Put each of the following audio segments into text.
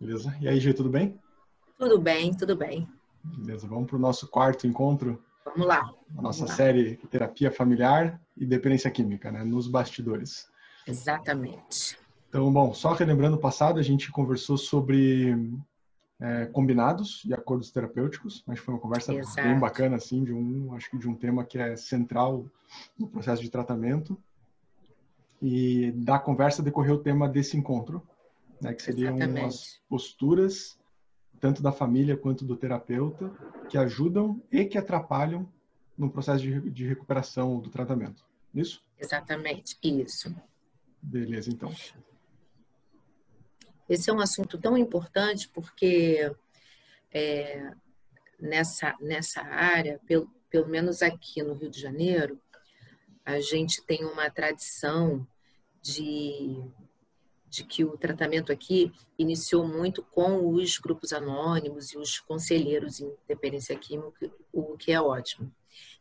Beleza. E aí, Gê, tudo bem? Tudo bem, tudo bem. Beleza, vamos para o nosso quarto encontro. Vamos lá. A nossa lá. série Terapia Familiar e Dependência Química, né? Nos bastidores. Exatamente. Então, bom, só relembrando o passado, a gente conversou sobre é, combinados e acordos terapêuticos. Que foi uma conversa Exato. bem bacana, assim, de um, acho que de um tema que é central no processo de tratamento. E da conversa decorreu o tema desse encontro, né? Que seriam as Exatamente. posturas tanto da família quanto do terapeuta que ajudam e que atrapalham no processo de, de recuperação do tratamento. Isso? Exatamente. Isso. Beleza, então. Esse é um assunto tão importante porque é, nessa, nessa área, pelo, pelo menos aqui no Rio de Janeiro, a gente tem uma tradição de, de que o tratamento aqui iniciou muito com os grupos anônimos e os conselheiros em dependência química, o que é ótimo.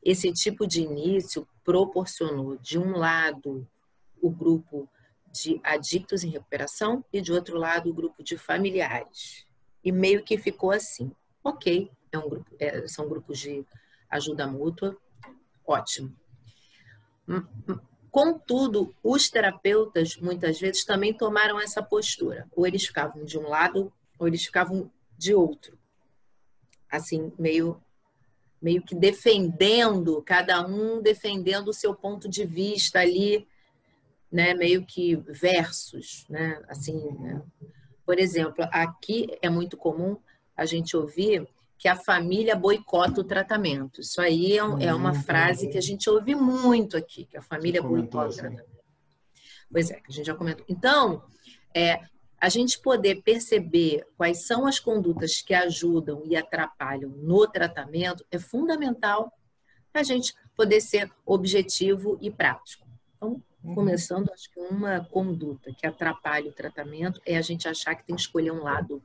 Esse tipo de início proporcionou, de um lado, o grupo de adictos em recuperação e, de outro lado, o grupo de familiares. E meio que ficou assim: ok, é um grupo, é, são grupos de ajuda mútua, ótimo. Contudo, os terapeutas muitas vezes também tomaram essa postura. Ou eles ficavam de um lado, ou eles ficavam de outro. Assim, meio, meio que defendendo, cada um defendendo o seu ponto de vista ali, né? Meio que versos, né? Assim, né? por exemplo, aqui é muito comum a gente ouvir que a família boicota o tratamento. Isso aí é, um- é uma Uhum. frase que a gente ouve muito aqui, que a família boicota o assim. tratamento. Pois é, que a gente já comentou. Então, é, a gente poder perceber quais são as condutas que ajudam e atrapalham no tratamento é fundamental para a gente poder ser objetivo e prático. Então, Uhum. começando, acho que uma conduta que atrapalha o tratamento é a gente achar que tem que escolher um lado.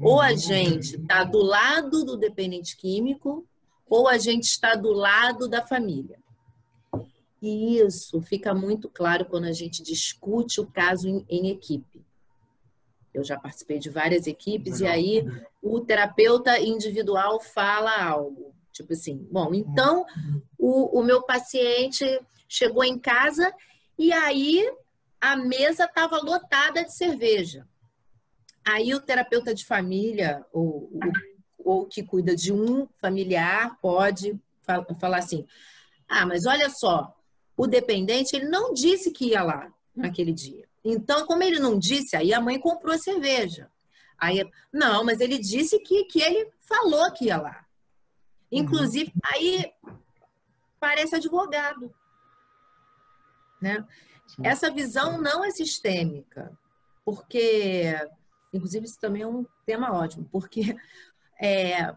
Ou a Uhum. gente está do lado do dependente químico, ou a gente está do lado da família. E isso fica muito claro quando a gente discute o caso em, em equipe. Eu já participei de várias equipes Legal. e aí o terapeuta individual fala algo. Tipo assim, bom, então o, o meu paciente chegou em casa e aí a mesa estava lotada de cerveja. Aí o terapeuta de família, ou, ou, ou que cuida de um familiar, pode fa- falar assim: ah, mas olha só, o dependente ele não disse que ia lá naquele dia. Então, como ele não disse, aí a mãe comprou a cerveja. Aí, não, mas ele disse que, que ele falou que ia lá. Inclusive, aí parece advogado. Né? Sim. Essa visão não é sistêmica, porque, inclusive, isso também é um tema ótimo, porque é,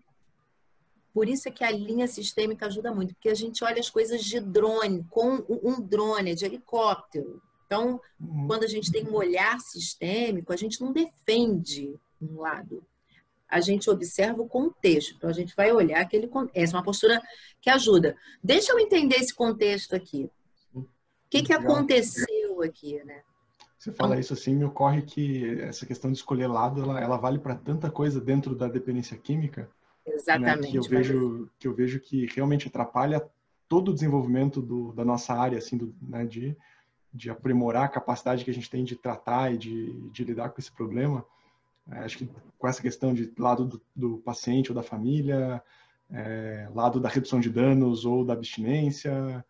por isso é que a linha sistêmica ajuda muito, porque a gente olha as coisas de drone, com um drone, de helicóptero. Então, Uhum. quando a gente tem um olhar sistêmico, a gente não defende um lado. A gente observa o contexto. Então, a gente vai olhar aquele contexto. Essa é uma postura que ajuda. Deixa eu entender esse contexto aqui. O que, que aconteceu aqui, né? Você fala isso assim, me ocorre que essa questão de escolher lado, ela, ela vale para tanta coisa dentro da dependência química, né, Exatamente. que eu vejo que eu vejo que realmente atrapalha todo o desenvolvimento do, da nossa área, assim, do, né, de, de aprimorar a capacidade que a gente tem de tratar e de, de lidar com esse problema. É, acho que com essa questão de lado do, do paciente ou da família, é, lado da redução de danos ou da abstinência,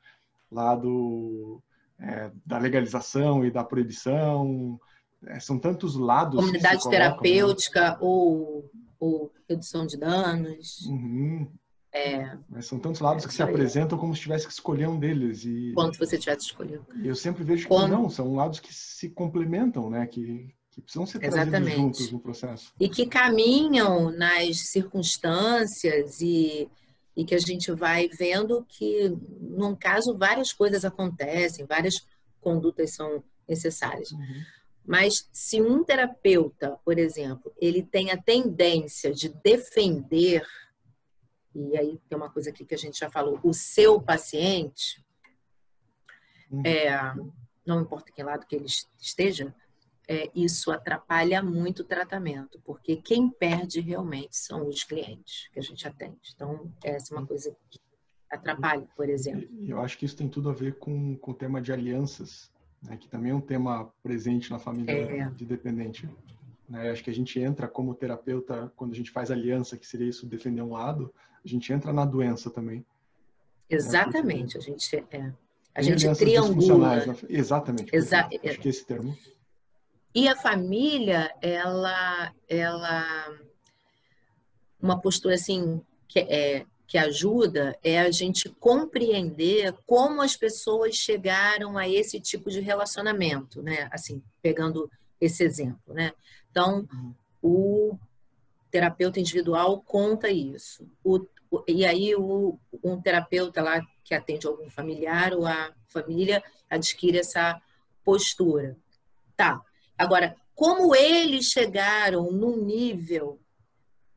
lado é, da legalização e da proibição. É, são tantos lados. que Comunidade colocam, né? terapêutica ou, ou redução de danos. Uhum. É, são tantos lados É que se apresentam como se tivesse que escolher um deles. E quando você tivesse escolhido. eu sempre vejo que Quando- não, são lados que se complementam, né? Que, que precisam ser trazidos Exatamente. juntos no processo. e que caminham nas circunstâncias e, e que a gente vai vendo que, num caso, várias coisas acontecem, várias condutas são necessárias. Mas se um terapeuta, por exemplo, ele tem a tendência de defender, e aí tem uma coisa aqui que a gente já falou, o seu paciente, Uhum. é, não importa que lado que ele esteja, é, isso atrapalha muito o tratamento, porque quem perde realmente são os clientes que a gente atende. Então, essa é uma coisa que atrapalha, por exemplo. Eu acho que isso tem tudo a ver com, com o tema de alianças, né, que também é um tema presente na família é. de dependente. Né? Acho que a gente entra como terapeuta, quando a gente faz aliança, que seria isso defender um lado, a gente entra na doença também. Exatamente, né? a gente é. A gente triangula. Né? Exatamente. Exa acho que é esse termo. E a família, ela, ela, uma postura assim que é que ajuda é a gente compreender como as pessoas chegaram a esse tipo de relacionamento, né? Assim, pegando esse exemplo, né? Então, o terapeuta individual conta isso. O, e aí, o, um terapeuta lá que atende algum familiar ou a família adquire essa postura. Tá. Agora, como eles chegaram num nível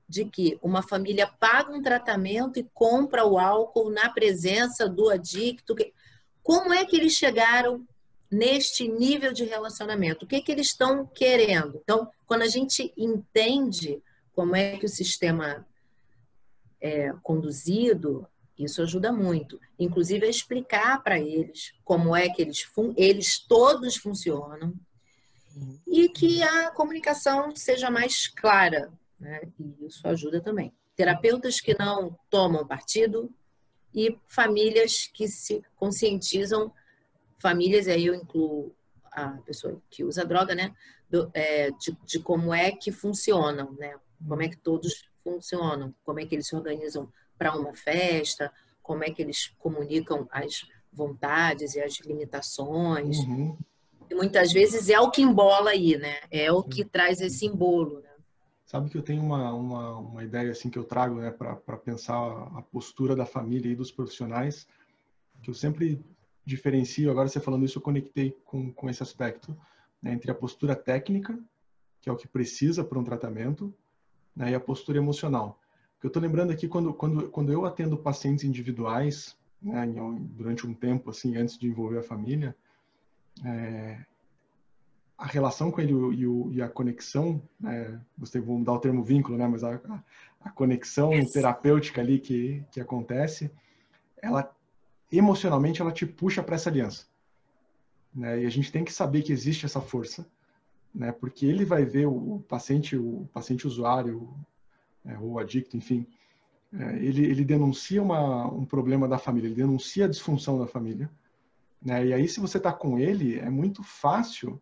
de que uma família paga um tratamento e compra o álcool na presença do adicto. Como é que eles chegaram neste nível de relacionamento? O que, é que eles estão querendo? Então, quando a gente entende como é que o sistema é conduzido, isso ajuda muito. Inclusive a explicar para eles como é que eles, eles todos funcionam e que a comunicação seja mais clara né? E isso ajuda também. Terapeutas que não tomam partido e famílias que se conscientizam, famílias, aí eu incluo a pessoa que usa droga, né? Do, é, de, de, como é que funcionam, né? Como é que todos funcionam, como é que eles se organizam para uma festa, como é que eles comunicam as vontades e as limitações. Uhum. E muitas vezes é o que embola aí, né? É o que traz esse embolo. Né? Sabe que eu tenho uma, uma, uma ideia assim que eu trago né, para pensar a postura da família e dos profissionais, que eu sempre diferencio, agora você falando isso, eu conectei com, com esse aspecto, né, entre a postura técnica, que é o que precisa para um tratamento, né, e a postura emocional. eu estou lembrando aqui, quando, quando, quando eu atendo pacientes individuais, né, durante um tempo, assim, antes de envolver a família, é, a relação com ele e, o, e a conexão, né, você vou mudar o termo vínculo, né, mas a, a conexão terapêutica ali que, que acontece, ela emocionalmente ela te puxa para essa aliança, né, e a gente tem que saber que existe essa força, né, porque ele vai ver o, o paciente, o paciente usuário, é, ou adicto, enfim, é, ele, ele denuncia uma, um problema da família, ele denuncia a disfunção da família, né, e aí se você está com ele, é muito fácil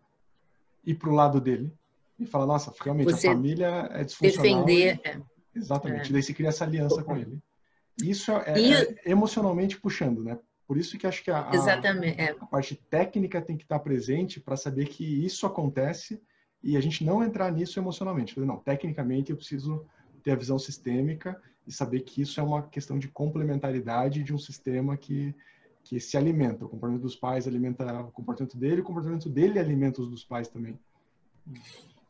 ir para o lado dele e falar, nossa, realmente Você a família é disfuncional. Defender. E... É. Exatamente. É. Daí você cria essa aliança com ele. Isso é, e... é, emocionalmente puxando, né? Por isso que acho que a, a, a parte técnica tem que estar presente para saber que isso acontece e a gente não entrar nisso emocionalmente. Não, tecnicamente eu preciso ter a visão sistêmica e saber que isso é uma questão de complementaridade de um sistema que que se alimenta. O comportamento dos pais alimenta o comportamento dele, o comportamento dele alimenta os dos pais também.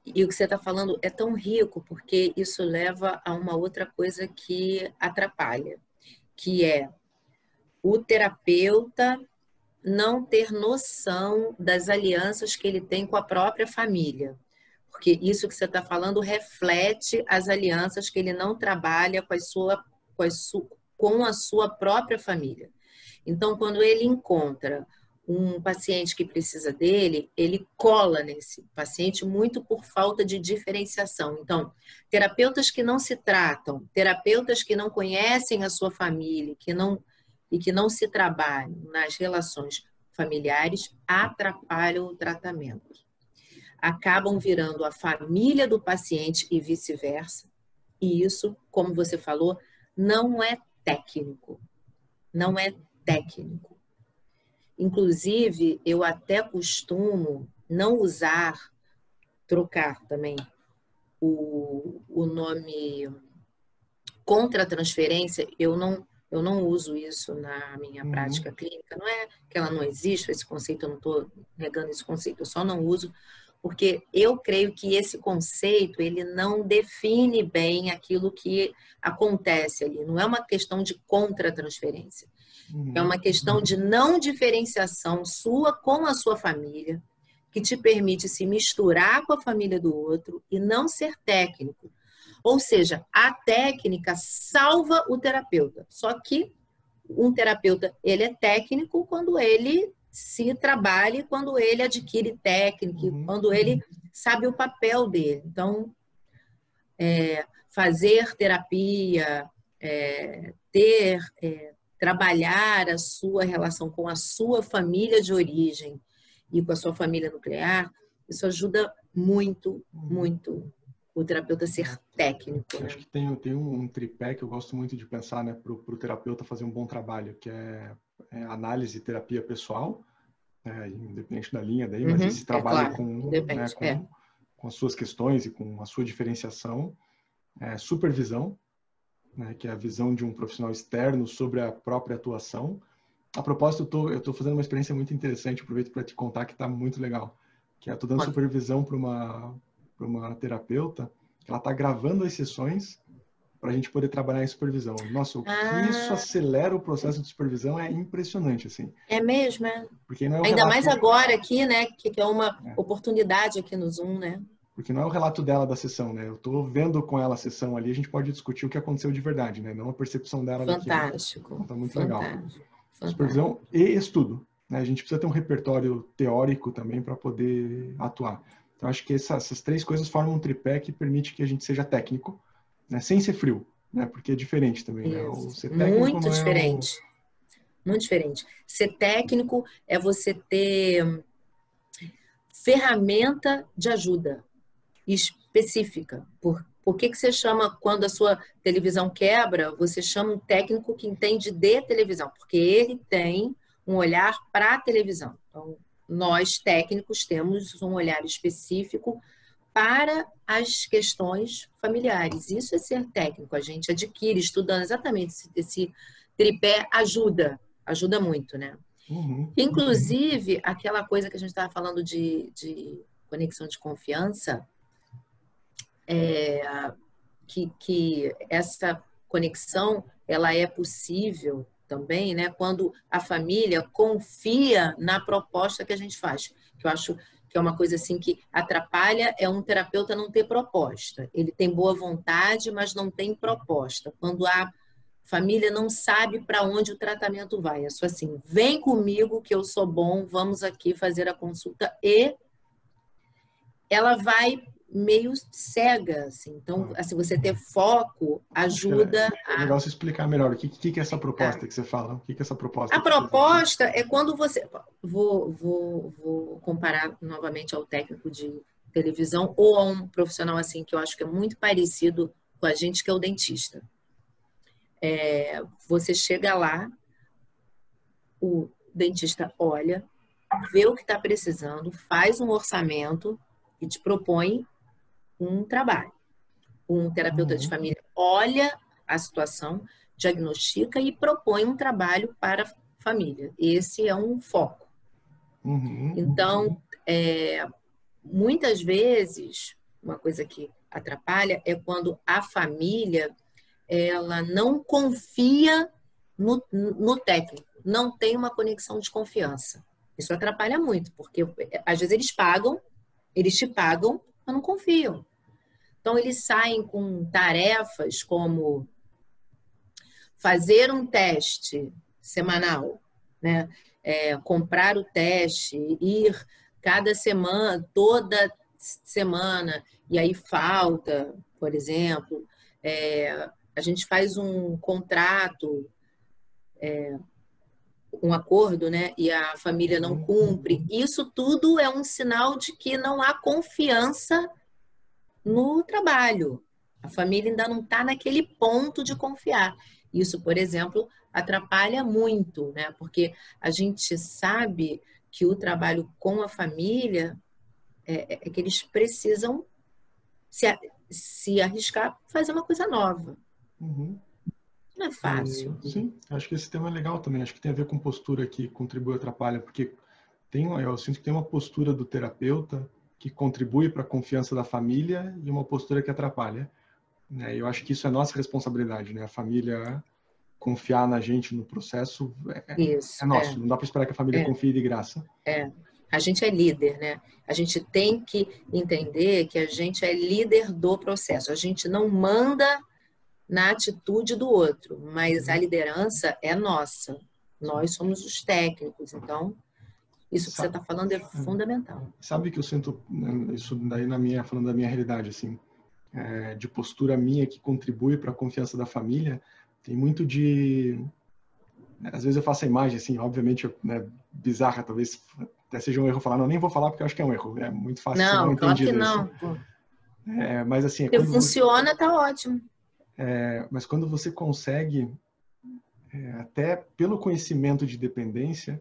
E o que você está falando é tão rico, porque isso leva a uma outra coisa que atrapalha, que é o terapeuta não ter noção das alianças que ele tem com a própria família. Porque isso que você está falando reflete as alianças que ele não trabalha com a sua, com a sua, com a sua própria família. Então, quando ele encontra um paciente que precisa dele, ele cola nesse paciente muito por falta de diferenciação. Então, terapeutas que não se tratam, terapeutas que não conhecem a sua família, que não e que não se trabalham nas relações familiares, atrapalham o tratamento. Acabam virando a família do paciente e vice-versa. E isso, como você falou, não é técnico. Não é técnico. Inclusive, eu até costumo não usar, trocar também o, o nome contra-transferência, eu não, eu não uso isso na minha uhum. prática clínica. Não é que ela não existe, esse conceito, eu não estou negando esse conceito, eu só não uso porque eu creio que esse conceito ele não define bem aquilo que acontece ali. Não é uma questão de contra-transferência. Uhum. É uma questão de não diferenciação sua com a sua família, que te permite se misturar com a família do outro e não ser técnico. Ou seja, a técnica salva o terapeuta. Só que um terapeuta, ele é técnico quando ele se trabalha, quando ele adquire técnica, uhum. quando ele sabe o papel dele. Então, é, fazer terapia, é, ter, é, trabalhar a sua relação com a sua família de origem e com a sua família nuclear, isso ajuda muito, uhum. muito o terapeuta ser técnico. Né? Acho que tem, tem um tripé que eu gosto muito de pensar né, para o terapeuta fazer um bom trabalho, que é, é análise e terapia pessoal, né, independente da linha daí, mas uhum, esse é trabalho é claro, com, né, com, é. com, as suas questões e com a sua diferenciação, é, supervisão, né, que é a visão de um profissional externo sobre a própria atuação. A propósito, eu estou fazendo uma experiência muito interessante, aproveito para te contar que está muito legal, que é estou dando supervisão para uma uma terapeuta, ela está gravando as sessões para a gente poder trabalhar em supervisão. Nossa, o que ah. isso acelera o processo de supervisão é impressionante, assim. É mesmo, é? Porque não é Ainda mais agora aqui, né, que é uma é. oportunidade aqui no Zoom, né? Porque não é o relato dela da sessão, né? Eu estou vendo com ela a sessão ali, a gente pode discutir o que aconteceu de verdade, né? Não a percepção dela Fantástico. Então, tá muito Fantástico. legal. Fantástico. Supervisão e estudo. Né? A gente precisa ter um repertório teórico também para poder atuar. Então, acho que essa, essas três coisas formam um tripé que permite que a gente seja técnico, né? sem ser frio, né? porque é diferente também. Né? ser Muito diferente. É o... Muito diferente. Ser técnico é você ter ferramenta de ajuda específica. Por, por que, que você chama, quando a sua televisão quebra, você chama um técnico que entende de televisão? Porque ele tem um olhar para a televisão. Então, nós técnicos temos um olhar específico para as questões familiares. Isso é ser técnico, a gente adquire estudando exatamente esse, esse tripé ajuda, ajuda muito, né? Uhum. Inclusive, aquela coisa que a gente estava falando de, de, conexão de confiança, é, que, que essa conexão ela é possível também, né? Quando a família confia na proposta que a gente faz, que eu acho que é uma coisa assim que atrapalha é um terapeuta não ter proposta. Ele tem boa vontade, mas não tem proposta. Quando a família não sabe para onde o tratamento vai, é só assim, vem comigo que eu sou bom, vamos aqui fazer a consulta e ela vai meio cega, assim. Então, assim, você ter foco ajuda é, é legal você explicar melhor o que, que, é essa proposta é. que você fala. O que, que é essa proposta? A proposta é quando você... Vou, vou, vou comparar novamente ao técnico de televisão ou a um profissional, assim, que eu acho que é muito parecido com a gente, que é o dentista. É, você chega lá, o dentista olha, vê o que está precisando, faz um orçamento e te propõe um trabalho. Um terapeuta uhum. de família olha a situação, diagnostica e propõe um trabalho para a família. Esse é um foco. Uhum. Então, é, muitas vezes, uma coisa que atrapalha é quando a família ela não confia no, no técnico, não tem uma conexão de confiança. Isso atrapalha muito, porque às vezes eles pagam, eles te pagam mas não confiam. Então, eles saem com tarefas como fazer um teste semanal, né? É, comprar o teste, ir cada semana, toda semana, e aí falta, por exemplo. É, a gente faz um contrato, é, um acordo, né? E a família não cumpre. Isso tudo é um sinal de que não há confiança no trabalho. A família ainda não está naquele ponto de confiar. Isso, por exemplo, atrapalha muito, né? Porque a gente sabe que o trabalho com a família é, é que eles precisam se, se arriscar fazer uma coisa nova. Uhum. Não é fácil. sim, acho que esse tema é legal também. Acho que tem a ver com postura que contribui ou atrapalha, porque tem, eu sinto que tem uma postura do terapeuta que contribui para a confiança da família e uma postura que atrapalha. Né? Eu acho que isso é nossa responsabilidade, né? A família confiar na gente no processo é, é isso, é nosso. É. Não dá para esperar que a família é. confie de graça. É. a gente é líder, né? A gente tem que entender que a gente é líder do processo. A gente não manda na atitude do outro, mas a liderança é nossa. Nós somos os técnicos, então isso que você está falando é fundamental. Sabe que eu sinto né, isso daí na minha falando da minha realidade assim, é, de postura minha que contribui para a confiança da família. Tem muito de às vezes eu faço a imagem assim, obviamente, né, bizarra, talvez até seja um erro falar, não, nem vou falar porque eu acho que é um erro, é muito fácil não, ser claro que não. É, mas assim, se funciona, você, tá ótimo. É, mas quando você consegue, é, até pelo conhecimento de dependência,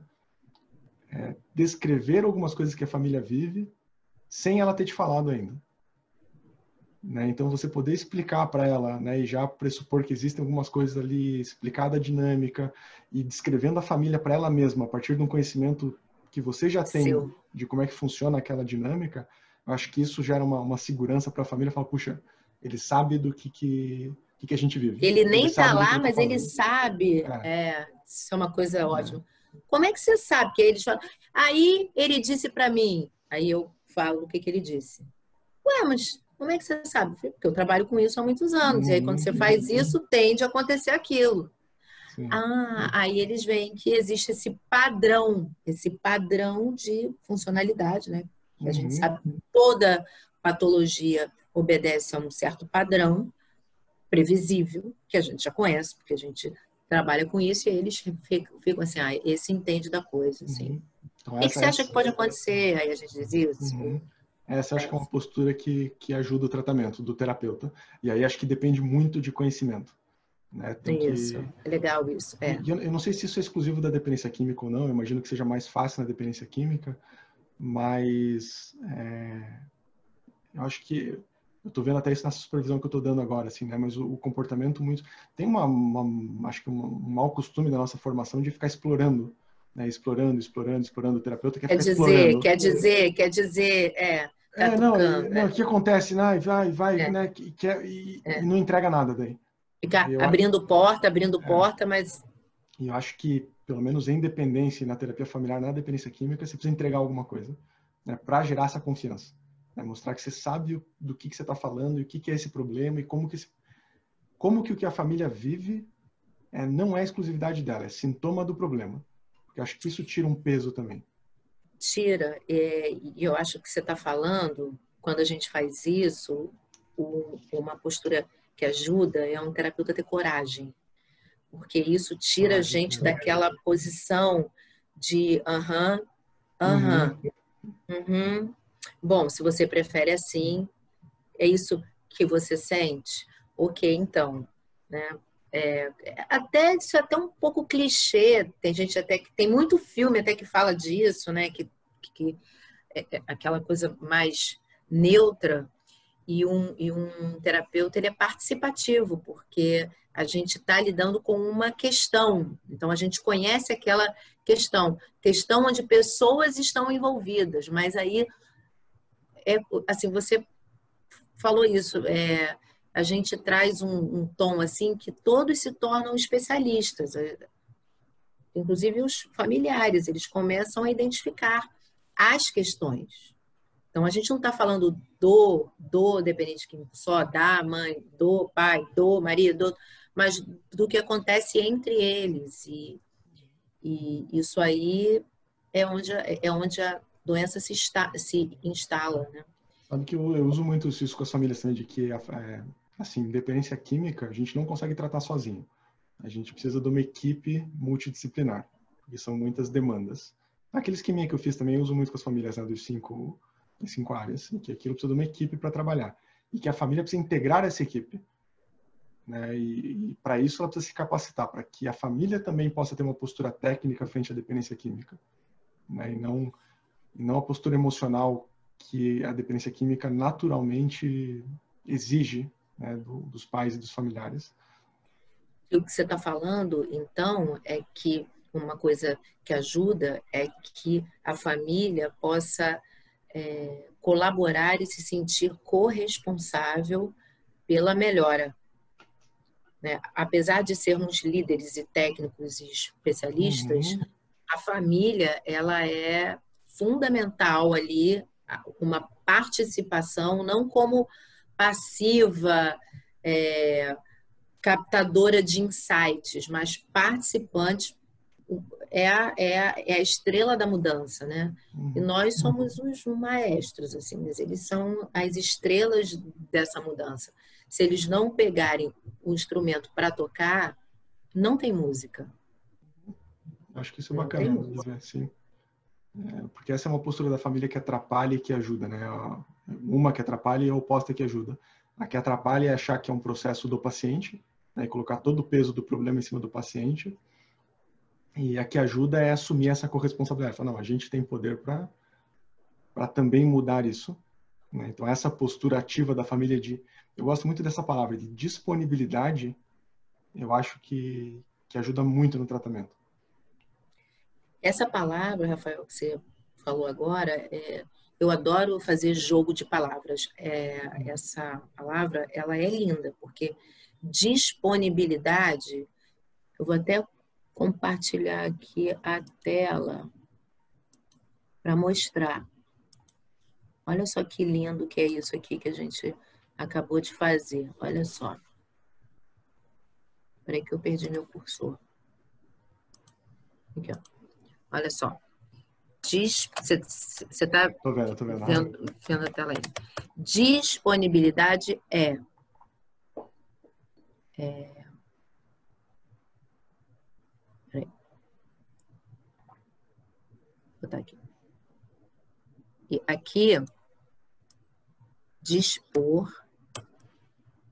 é, descrever algumas coisas que a família vive sem ela ter te falado ainda. Né? Então, você poder explicar para ela né, e já pressupor que existem algumas coisas ali, explicar a dinâmica e descrevendo a família para ela mesma, a partir de um conhecimento que você já tem Seu. de como é que funciona aquela dinâmica, eu acho que isso gera uma, uma segurança para a família falar, puxa, ele sabe do que, que, que, que a gente vive. Ele nem está lá, mas ele sabe. É. é. isso é uma coisa é. ótima. Como é que você sabe que eles falam? Aí ele disse para mim, aí eu falo o que, que ele disse. Ué, mas como é que você sabe? Porque eu trabalho com isso há muitos anos. Uhum. E aí, quando você faz uhum. isso, tende a acontecer aquilo. Sim. Ah, aí eles veem que existe esse padrão, esse padrão de funcionalidade, né? Uhum. A gente uhum. sabe que toda patologia obedece a um certo padrão previsível, que a gente já conhece, porque a gente trabalha com isso e eles ficam assim, ah, esse entende da coisa, assim. Uhum. Então, o que, que você é acha que pode acontecer? Aí a gente diz isso. Uhum. Essa acho que é uma postura que, que ajuda o tratamento do terapeuta. E aí acho que depende muito de conhecimento. Né? isso, que... é legal isso. É. Eu, eu, não sei se isso é exclusivo da dependência química ou não, eu imagino que seja mais fácil na dependência química, mas é... eu acho que eu estou vendo até isso nessa supervisão que eu estou dando agora, assim, né? Mas o, o comportamento muito tem uma, uma acho que um, um mau costume da nossa formação de ficar explorando né, explorando, explorando, explorando o terapeuta quer, quer dizer, explorando. quer dizer, quer dizer, é. Tá é, não, não, é. o que acontece, né, vai, vai, é. né, que, quer, e, é. e, não entrega nada daí. Fica abrindo acho, porta, abrindo é. porta, mas... E eu acho que, pelo menos em dependência, na terapia familiar, na dependência química, você precisa entregar alguma coisa, né, para gerar essa confiança. Né, mostrar que você sabe do que, que você está falando, e o que, que é esse problema, e como que, como que o que a família vive é, não é exclusividade dela, é sintoma do problema. Porque acho que isso tira um peso também. Tira. É, e eu acho que você está falando, quando a gente faz isso, uma postura que ajuda é um terapeuta ter coragem. Porque isso tira a gente daquela posição de aham, aham, uhum. Bom, se você prefere assim, é isso que você sente? Ok, então. Né? É, até isso é até um pouco clichê. Tem gente até que tem muito filme até que fala disso, né? Que, que é, é aquela coisa mais neutra e um, e um terapeuta ele é participativo porque a gente está lidando com uma questão. Então a gente conhece aquela questão, questão onde pessoas estão envolvidas, mas aí é assim você falou isso. É, a gente traz um, um tom assim que todos se tornam especialistas, é, inclusive os familiares, eles começam a identificar as questões. Então a gente não está falando do do dependente químico só, da mãe, do pai, do marido, mas do que acontece entre eles e, e isso aí é onde é onde a doença se, está, se instala, né? Sabe que eu, eu uso muito isso com as famílias também, de que é, assim, dependência química a gente não consegue tratar sozinho. A gente precisa de uma equipe multidisciplinar, porque são muitas demandas. Aqueles química que eu fiz também eu uso muito com as famílias né, dos cinco, cinco áreas, que aquilo precisa de uma equipe para trabalhar. E que a família precisa integrar essa equipe. Né? E, e para isso ela precisa se capacitar, para que a família também possa ter uma postura técnica frente à dependência química. Né? E não, não a postura emocional que a dependência química naturalmente exige né, do, dos pais e dos familiares. E o que você está falando, então, é que uma coisa que ajuda é que a família possa é, colaborar e se sentir corresponsável pela melhora. Né? Apesar de sermos líderes e técnicos e especialistas, uhum. a família ela é fundamental ali, uma participação, não como passiva, é, captadora de insights, mas participantes é a, é a, é a estrela da mudança, né? E uhum. nós somos os maestros, assim, mas eles são as estrelas dessa mudança. Se eles não pegarem o instrumento para tocar, não tem música. Acho que isso é bacana dizer assim. É, porque essa é uma postura da família que atrapalha e que ajuda, né? Uma que atrapalha e a oposta que ajuda. A que atrapalha é achar que é um processo do paciente, né? colocar todo o peso do problema em cima do paciente. E a que ajuda é assumir essa corresponsabilidade. Falar, não, a gente tem poder para também mudar isso. Né? Então, essa postura ativa da família de... Eu gosto muito dessa palavra, de disponibilidade, eu acho que, que ajuda muito no tratamento. Essa palavra, Rafael, que você falou agora, é, eu adoro fazer jogo de palavras. É, essa palavra, ela é linda, porque disponibilidade, eu vou até compartilhar aqui a tela para mostrar. Olha só que lindo que é isso aqui que a gente acabou de fazer. Olha só. Peraí que eu perdi meu cursor. Aqui, ó. Olha só. Diz, você está vendo, tô vendo. Vendo, vendo a tela aí. Disponibilidade é, é peraí. Vou botar aqui. E aqui, dispor,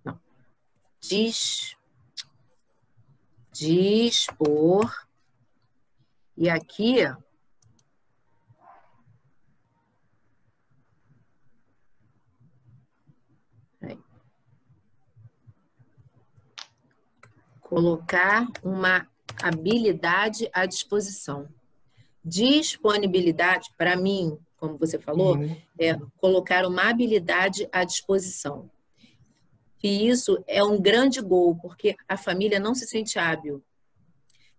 não, dis, dispor e aqui, colocar uma habilidade à disposição. Disponibilidade, para mim, como você falou, uhum. é colocar uma habilidade à disposição. E isso é um grande gol, porque a família não se sente hábil.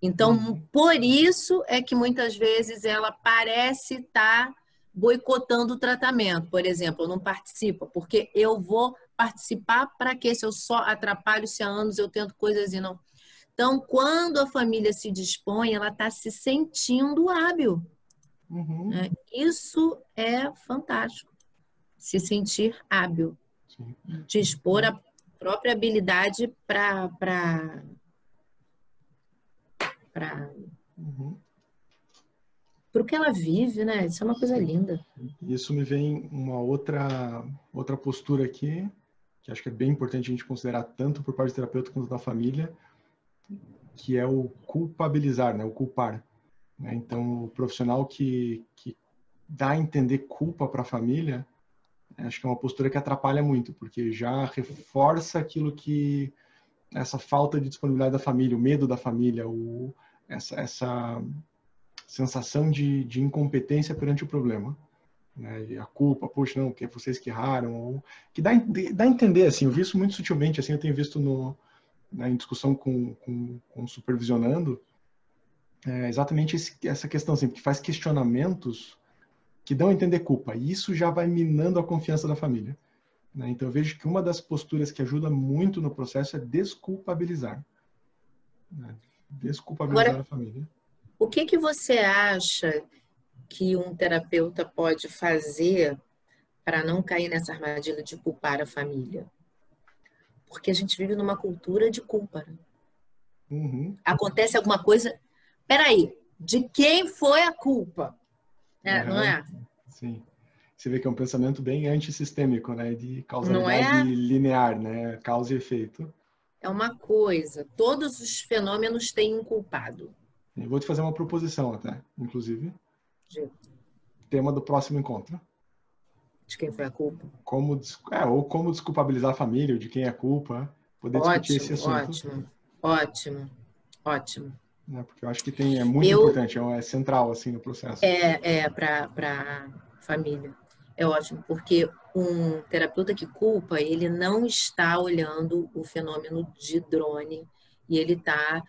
Então, uhum. por isso é que muitas vezes ela parece estar tá boicotando o tratamento. Por exemplo, não participo, porque eu vou participar para que se eu só atrapalho se há anos eu tento coisas e não. Então, quando a família se dispõe, ela está se sentindo hábil. Uhum. É, isso é fantástico. Se sentir hábil. Sim. Dispor a própria habilidade para para uhum. o que ela vive, né? Isso é uma coisa linda. Isso me vem uma outra outra postura aqui que acho que é bem importante a gente considerar tanto por parte do terapeuta quanto da família, que é o culpabilizar, né? O culpar. Né? Então, o profissional que, que dá a entender culpa para a família, acho que é uma postura que atrapalha muito, porque já reforça aquilo que essa falta de disponibilidade da família, o medo da família, o, essa, essa sensação de, de incompetência perante o problema. Né? A culpa, poxa, não, que vocês que erraram, ou, que dá, dá a entender, assim, eu vi isso muito sutilmente, assim, eu tenho visto no, né, em discussão com, com, com supervisionando, é exatamente esse, essa questão, assim, que faz questionamentos que dão a entender culpa, e isso já vai minando a confiança da família. Né? Então, eu vejo que uma das posturas que ajuda muito no processo é desculpabilizar. Né? Desculpabilizar Agora, a família. O que, que você acha que um terapeuta pode fazer para não cair nessa armadilha de culpar a família? Porque a gente vive numa cultura de culpa. Né? Uhum. Acontece alguma coisa. Peraí, de quem foi a culpa? É, uhum. Não é? Sim você vê que é um pensamento bem antissistêmico, né? De causalidade é? linear, né? Causa e efeito. É uma coisa. Todos os fenômenos têm um culpado. Eu vou te fazer uma proposição até, inclusive. Tema do próximo encontro. De quem foi a culpa? Como, é, ou como desculpabilizar a família, ou de quem é a culpa. Poder ótimo, discutir esse assunto. Ótimo, ótimo, ótimo. É, porque eu acho que tem, é muito eu, importante, é, é central assim no processo. É, é para a família é ótimo, porque um terapeuta que culpa, ele não está olhando o fenômeno de drone e ele está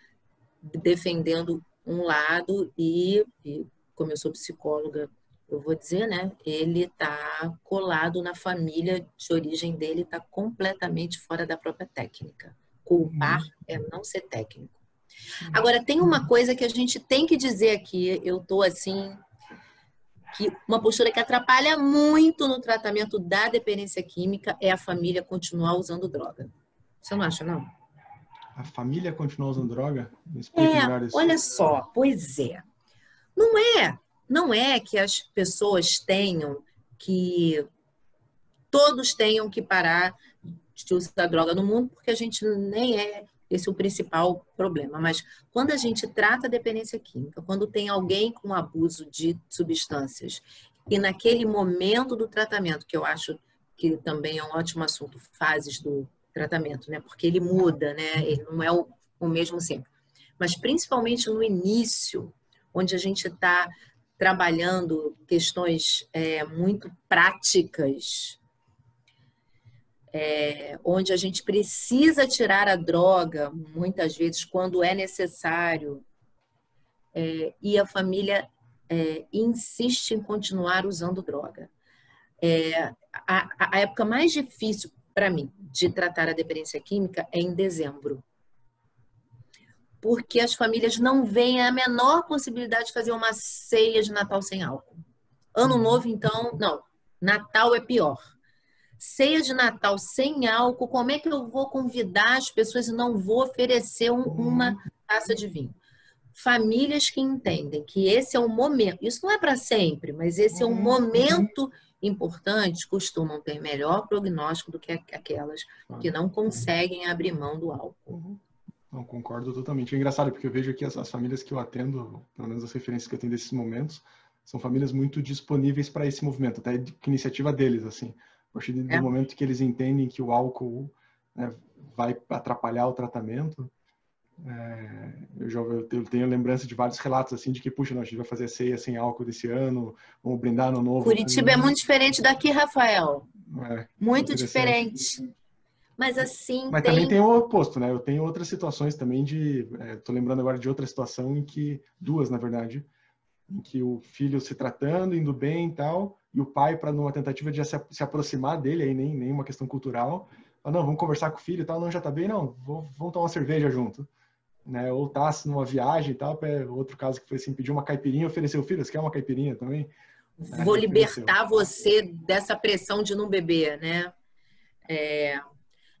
defendendo um lado e, e, como eu sou psicóloga eu vou dizer, né? Ele está colado na família de origem dele, está completamente fora da própria técnica. Culpar uhum. é não ser técnico. Agora, tem uma coisa que a gente tem que dizer aqui, eu estou assim, que uma postura que atrapalha muito no tratamento da dependência química é a família continuar usando droga. Você não acha, não? A família continua usando droga? é, olha só, pois é. Não é, não é que as pessoas tenham que todos tenham que parar de usar droga no mundo, porque a gente nem é esse é o principal problema. Mas quando a gente trata a dependência química, quando tem alguém com abuso de substâncias, e naquele momento do tratamento, que eu acho que também é um ótimo assunto, fases do tratamento, né? Porque ele muda, né? Ele não é o, o mesmo sempre. Mas principalmente no início, onde a gente está trabalhando questões é, muito práticas é, onde a gente precisa tirar a droga, muitas vezes, quando é necessário, é, e a família é, insiste em continuar usando droga. É, a, a época mais difícil para mim de tratar a dependência química é em dezembro. Porque as famílias não veem a menor possibilidade de fazer uma ceia de Natal sem álcool. Ano novo, então, não. Natal é pior ceia de Natal sem álcool, como é que eu vou convidar as pessoas e não vou oferecer um, uma taça de vinho? Famílias que entendem que esse é um momento, isso não é para sempre, mas esse é um momento importante, costumam ter melhor prognóstico do que aquelas que não conseguem abrir mão do álcool. Não, concordo totalmente. É engraçado, porque eu vejo aqui as, as famílias que eu atendo, pelo menos as referências que eu tenho desses momentos, são famílias muito disponíveis para esse movimento, até de iniciativa deles, assim. A partir do é. momento que eles entendem que o álcool né, vai atrapalhar o tratamento, é, eu já eu tenho lembrança de vários relatos assim de que puxa, não, a gente vai fazer ceia sem álcool desse ano, vamos brindar no novo. Curitiba é muito diferente daqui, Rafael. É, muito diferente. Mas assim. Mas tem... também tem o oposto, né? Eu tenho outras situações também de. Estou é, lembrando agora de outra situação em que duas, na verdade, em que o filho se tratando, indo bem e tal, e o pai, para numa tentativa de se, se aproximar dele, aí nem, nem uma questão cultural, fala, não, vamos conversar com o filho e tal, não, já tá bem, não, vou, vamos tomar uma cerveja junto. Né? Ou tá numa viagem e tal, outro caso que foi assim, pediu uma caipirinha, ofereceu, filho, você quer uma caipirinha também? Vou é, libertar você dessa pressão de não beber, né? É,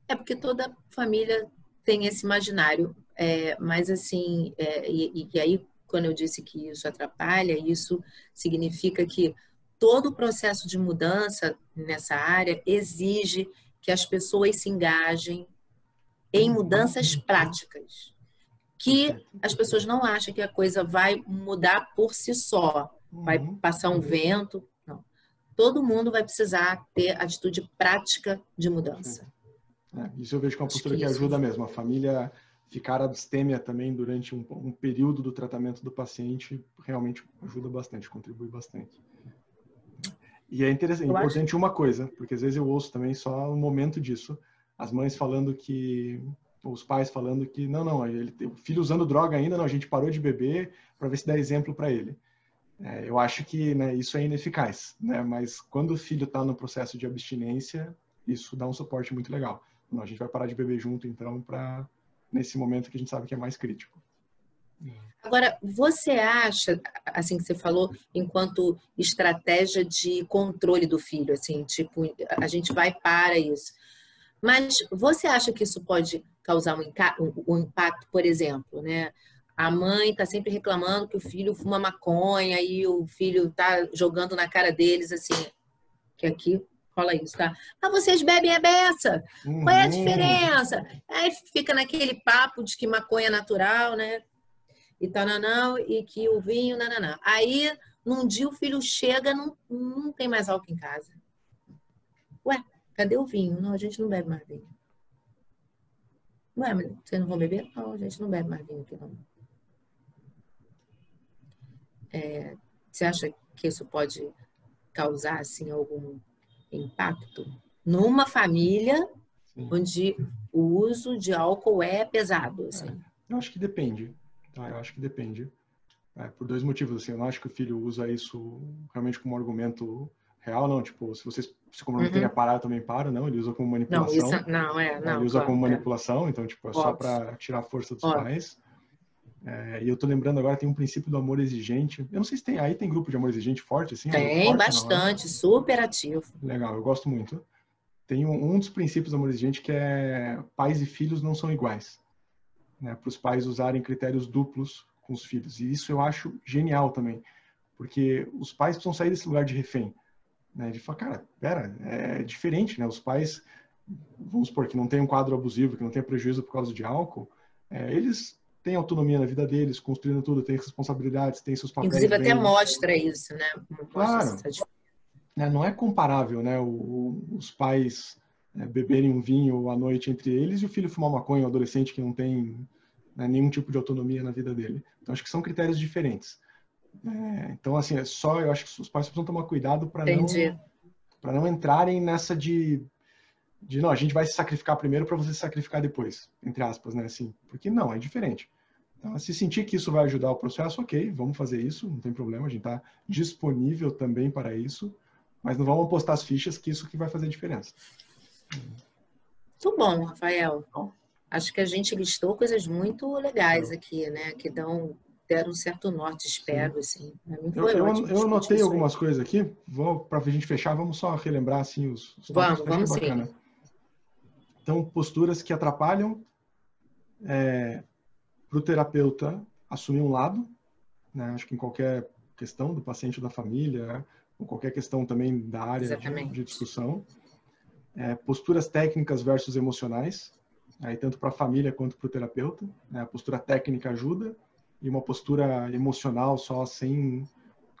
é porque toda família tem esse imaginário, é, mas assim, é, e, e aí quando eu disse que isso atrapalha, isso significa que todo o processo de mudança nessa área exige que as pessoas se engajem em mudanças práticas, que as pessoas não acham que a coisa vai mudar por si só, vai uhum. passar um vento, não. Todo mundo vai precisar ter atitude prática de mudança. É, isso eu vejo que é uma postura que, que ajuda mesmo. A família ficar abstêmia também durante um, um período do tratamento do paciente realmente ajuda bastante, contribui bastante. E é interessante, importante acho... uma coisa, porque às vezes eu ouço também só um momento disso. As mães falando que, os pais falando que, não, não, ele, o filho usando droga ainda, não, a gente parou de beber para ver se dá exemplo para ele. É, eu acho que né, isso é ineficaz, né? mas quando o filho está no processo de abstinência, isso dá um suporte muito legal. Não, a gente vai parar de beber junto, então, para nesse momento que a gente sabe que é mais crítico. Agora, você acha, assim que você falou, enquanto estratégia de controle do filho, assim, tipo, a gente vai para isso. Mas você acha que isso pode causar um, um impacto, por exemplo, né? A mãe está sempre reclamando que o filho fuma maconha e o filho está jogando na cara deles, assim, que aqui rola isso, tá? Mas vocês bebem a beça. Uhum. Qual é a uhum. diferença? Aí fica naquele papo de que maconha é natural, né? e tananã, e que o vinho, nananã. Aí, num dia o filho chega, não, não tem mais álcool em casa. Ué, cadê o vinho? Não, a gente não bebe mais vinho. Ué, vocês não vão beber? Não, a gente não bebe mais vinho aqui, não. É, você acha que isso pode causar, assim, algum impacto? Numa família Sim. onde o uso de álcool é pesado, assim. É, eu acho que depende. Tá? Eu acho que depende. É, por dois motivos, assim, eu não acho que o filho usa isso realmente como argumento real, não. Tipo, se vocês se comprometerem uhum. a parar, também para, não. Ele usa como manipulação. Não, isso, não é, não. Ele usa claro, como é. manipulação, é. então, tipo, é Óbvio. só para tirar a força dos Óbvio. pais. É, e eu tô lembrando agora, tem um princípio do amor exigente. Eu não sei se tem, aí tem grupo de amor exigente forte, assim? Tem, forte, bastante, não, super ativo. Legal, eu gosto muito. Tem um, um, dos princípios do amor exigente que é pais e filhos não são iguais. Né, para os pais usarem critérios duplos com os filhos. E isso eu acho genial também, porque os pais precisam sair desse lugar de refém. Né, de falar, cara, pera, é diferente, né? Os pais, vamos supor, que não tem um quadro abusivo, que não tem prejuízo por causa de álcool, é, eles têm autonomia na vida deles, construindo tudo, têm responsabilidades, têm seus papéis. Inclusive até mostra isso, né? Claro. É, não é comparável, né? O, os pais né, beberem um vinho à noite entre eles e o filho fumar maconha, um adolescente que não tem né, nenhum tipo de autonomia na vida dele. Então acho que são critérios diferentes. É, então assim, é só eu acho que os pais precisam tomar cuidado para não para não entrarem nessa de de não, a gente vai se sacrificar primeiro para você se sacrificar depois, entre aspas, né? Assim, porque não, é diferente. Então, se sentir que isso vai ajudar o processo, ok, vamos fazer isso, não tem problema, a gente está disponível também para isso, mas não vamos apostar as fichas que isso que vai fazer diferença. Muito bom, Rafael. Acho que a gente listou coisas muito legais aqui, né? Que dão deram um certo norte, espero, Sim. assim. eu, eu, eu anotei algumas coisas aqui. Vou para a gente fechar, vamos só relembrar assim os. os vamos, vamos sim. Então, posturas que atrapalham é, para o terapeuta assumir um lado, né? Acho que em qualquer questão do paciente ou da família, ou qualquer questão também da área de, de, discussão. É, posturas técnicas versus emocionais, aí tanto para a família quanto para o terapeuta. Né? A postura técnica ajuda e uma postura emocional só sem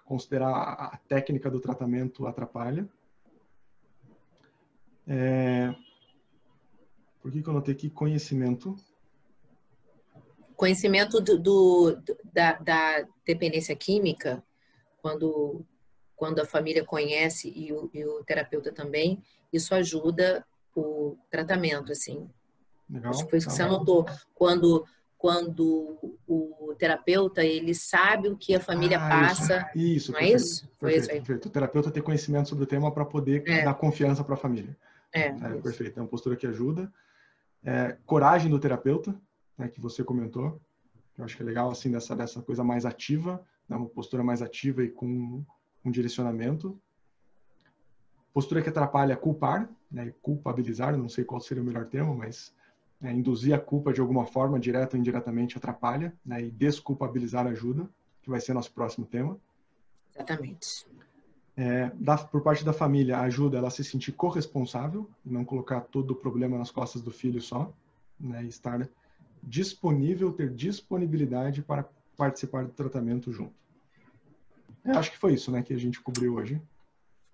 considerar a técnica do tratamento atrapalha. É, por que, que eu notei aqui conhecimento? Conhecimento do, do da, da dependência química, quando quando a família conhece e o, e o terapeuta também, isso ajuda o tratamento, assim. Legal. Acho que foi isso que você anotou. Quando, quando o terapeuta, ele sabe o que a família ah, passa. Isso, isso não é perfeito, é isso? Foi perfeito, isso aí. Perfeito. O terapeuta ter conhecimento sobre o tema para poder é. dar confiança para a família. É, é perfeito. É uma postura que ajuda. É, coragem do terapeuta, né, que você comentou. Eu acho que é legal, assim, dessa, dessa coisa mais ativa, né, uma postura mais ativa e com um direcionamento. Postura que atrapalha culpar, né, culpabilizar, não sei qual seria o melhor termo, mas né, induzir a culpa de alguma forma, direta ou indiretamente, atrapalha, né, e desculpabilizar ajuda, que vai ser nosso próximo tema. Exatamente. É, da, por parte da família, ajuda ela a se sentir corresponsável, não colocar todo o problema nas costas do filho só, né, e estar disponível, ter disponibilidade para participar do tratamento junto. Eu acho que foi isso, né, que a gente cobriu hoje.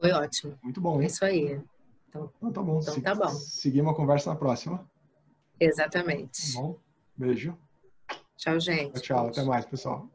Foi ótimo. Muito bom, hein? É isso aí. Então, então tá bom. Então tá bom. Seguimos a conversa na próxima. Exatamente. Tá bom? Beijo. Tchau, gente. Tchau, tchau. Até mais, pessoal.